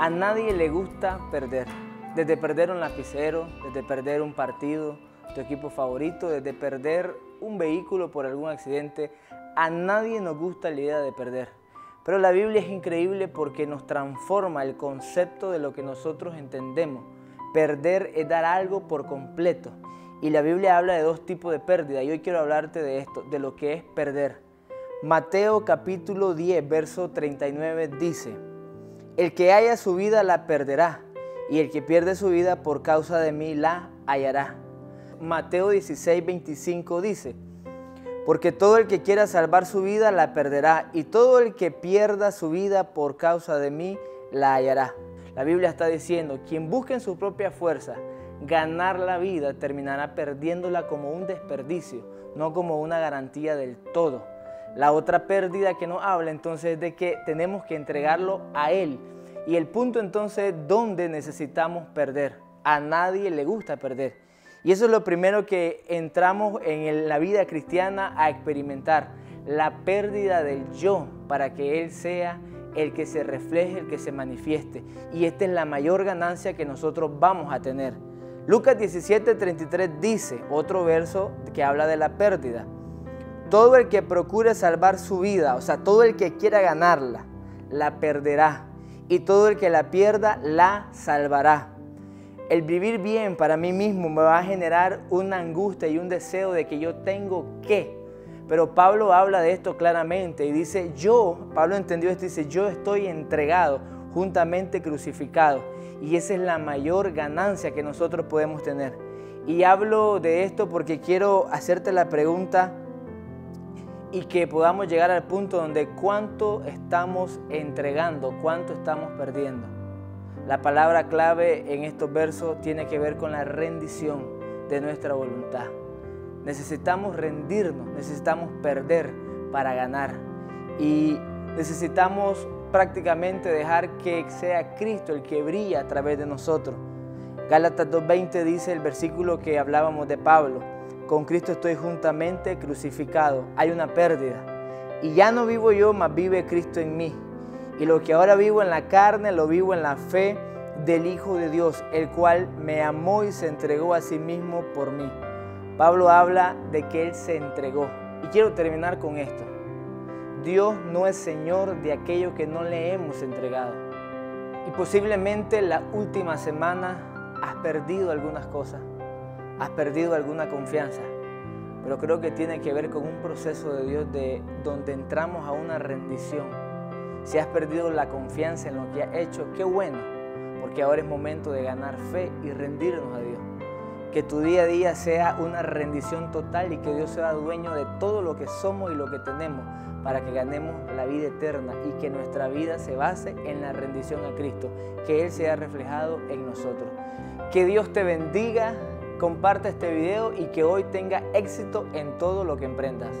A nadie le gusta perder. Desde perder un lapicero, desde perder un partido, tu equipo favorito, desde perder un vehículo por algún accidente, a nadie nos gusta la idea de perder. Pero la Biblia es increíble porque nos transforma el concepto de lo que nosotros entendemos. Perder es dar algo por completo. Y la Biblia habla de dos tipos de pérdida. Y hoy quiero hablarte de esto, de lo que es perder. Mateo capítulo 10, verso 39 dice, el que haya su vida la perderá, y el que pierde su vida por causa de mí la hallará. Mateo 16, 25 dice, porque todo el que quiera salvar su vida la perderá, y todo el que pierda su vida por causa de mí la hallará. La Biblia está diciendo, quien busque en su propia fuerza ganar la vida terminará perdiéndola como un desperdicio, no como una garantía del todo. La otra pérdida que nos habla entonces es de que tenemos que entregarlo a Él. Y el punto entonces es dónde necesitamos perder. A nadie le gusta perder. Y eso es lo primero que entramos en la vida cristiana a experimentar. La pérdida del yo para que Él sea el que se refleje, el que se manifieste. Y esta es la mayor ganancia que nosotros vamos a tener. Lucas 17:33 dice, otro verso que habla de la pérdida. Todo el que procure salvar su vida, o sea, todo el que quiera ganarla, la perderá. Y todo el que la pierda, la salvará. El vivir bien para mí mismo me va a generar una angustia y un deseo de que yo tengo que. Pero Pablo habla de esto claramente y dice, yo, Pablo entendió esto, dice, yo estoy entregado, juntamente crucificado. Y esa es la mayor ganancia que nosotros podemos tener. Y hablo de esto porque quiero hacerte la pregunta, y que podamos llegar al punto donde cuánto estamos entregando, cuánto estamos perdiendo. La palabra clave en estos versos tiene que ver con la rendición de nuestra voluntad. Necesitamos rendirnos, necesitamos perder para ganar y necesitamos prácticamente dejar que sea Cristo el que brilla a través de nosotros. Gálatas 2.20 dice el versículo que hablábamos de Pablo con Cristo estoy juntamente crucificado. Hay una pérdida. Y ya no vivo yo, mas vive Cristo en mí. Y lo que ahora vivo en la carne, lo vivo en la fe del Hijo de Dios, el cual me amó y se entregó a sí mismo por mí. Pablo habla de que Él se entregó. Y quiero terminar con esto. Dios no es Señor de aquello que no le hemos entregado. Y posiblemente la última semana has perdido algunas cosas has perdido alguna confianza, pero creo que tiene que ver con un proceso de Dios de donde entramos a una rendición. Si has perdido la confianza en lo que has hecho, qué bueno, porque ahora es momento de ganar fe y rendirnos a Dios. Que tu día a día sea una rendición total y que Dios sea dueño de todo lo que somos y lo que tenemos para que ganemos la vida eterna y que nuestra vida se base en la rendición a Cristo, que Él sea reflejado en nosotros. Que Dios te bendiga comparte este video y que hoy tenga éxito en todo lo que emprendas.